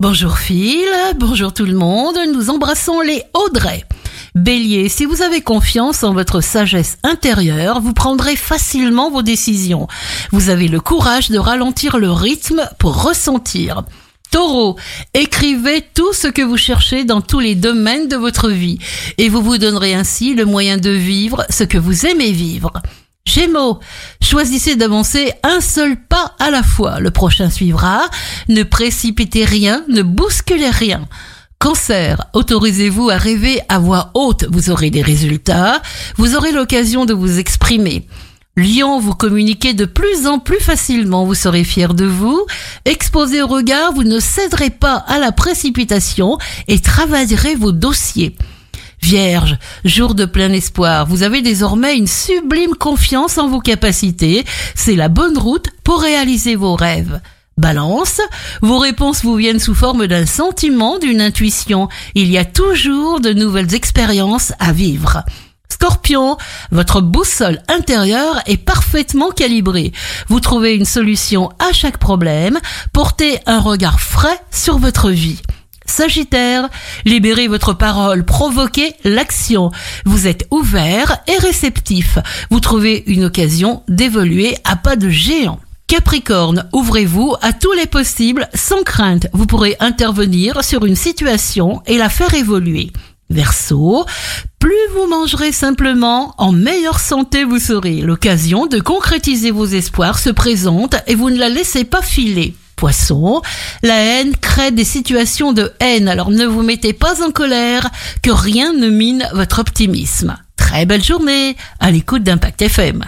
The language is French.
Bonjour Phil, bonjour tout le monde, nous embrassons les Audrey. Bélier, si vous avez confiance en votre sagesse intérieure, vous prendrez facilement vos décisions. Vous avez le courage de ralentir le rythme pour ressentir. Taureau, écrivez tout ce que vous cherchez dans tous les domaines de votre vie et vous vous donnerez ainsi le moyen de vivre ce que vous aimez vivre. Gémeaux, choisissez d'avancer un seul pas à la fois. Le prochain suivra. Ne précipitez rien, ne bousculez rien. Cancer, autorisez-vous à rêver à voix haute. Vous aurez des résultats. Vous aurez l'occasion de vous exprimer. Lion, vous communiquez de plus en plus facilement, vous serez fier de vous. Exposé au regard, vous ne céderez pas à la précipitation et travaillerez vos dossiers. Vierge, jour de plein espoir, vous avez désormais une sublime confiance en vos capacités. C'est la bonne route pour réaliser vos rêves. Balance, vos réponses vous viennent sous forme d'un sentiment, d'une intuition. Il y a toujours de nouvelles expériences à vivre. Scorpion, votre boussole intérieure est parfaitement calibrée. Vous trouvez une solution à chaque problème, portez un regard frais sur votre vie. Sagittaire, libérez votre parole, provoquez l'action. Vous êtes ouvert et réceptif. Vous trouvez une occasion d'évoluer à pas de géant. Capricorne, ouvrez-vous à tous les possibles sans crainte. Vous pourrez intervenir sur une situation et la faire évoluer. Verseau, plus vous mangerez simplement, en meilleure santé vous serez. L'occasion de concrétiser vos espoirs se présente et vous ne la laissez pas filer poisson. La haine crée des situations de haine, alors ne vous mettez pas en colère, que rien ne mine votre optimisme. Très belle journée à l'écoute d'Impact FM.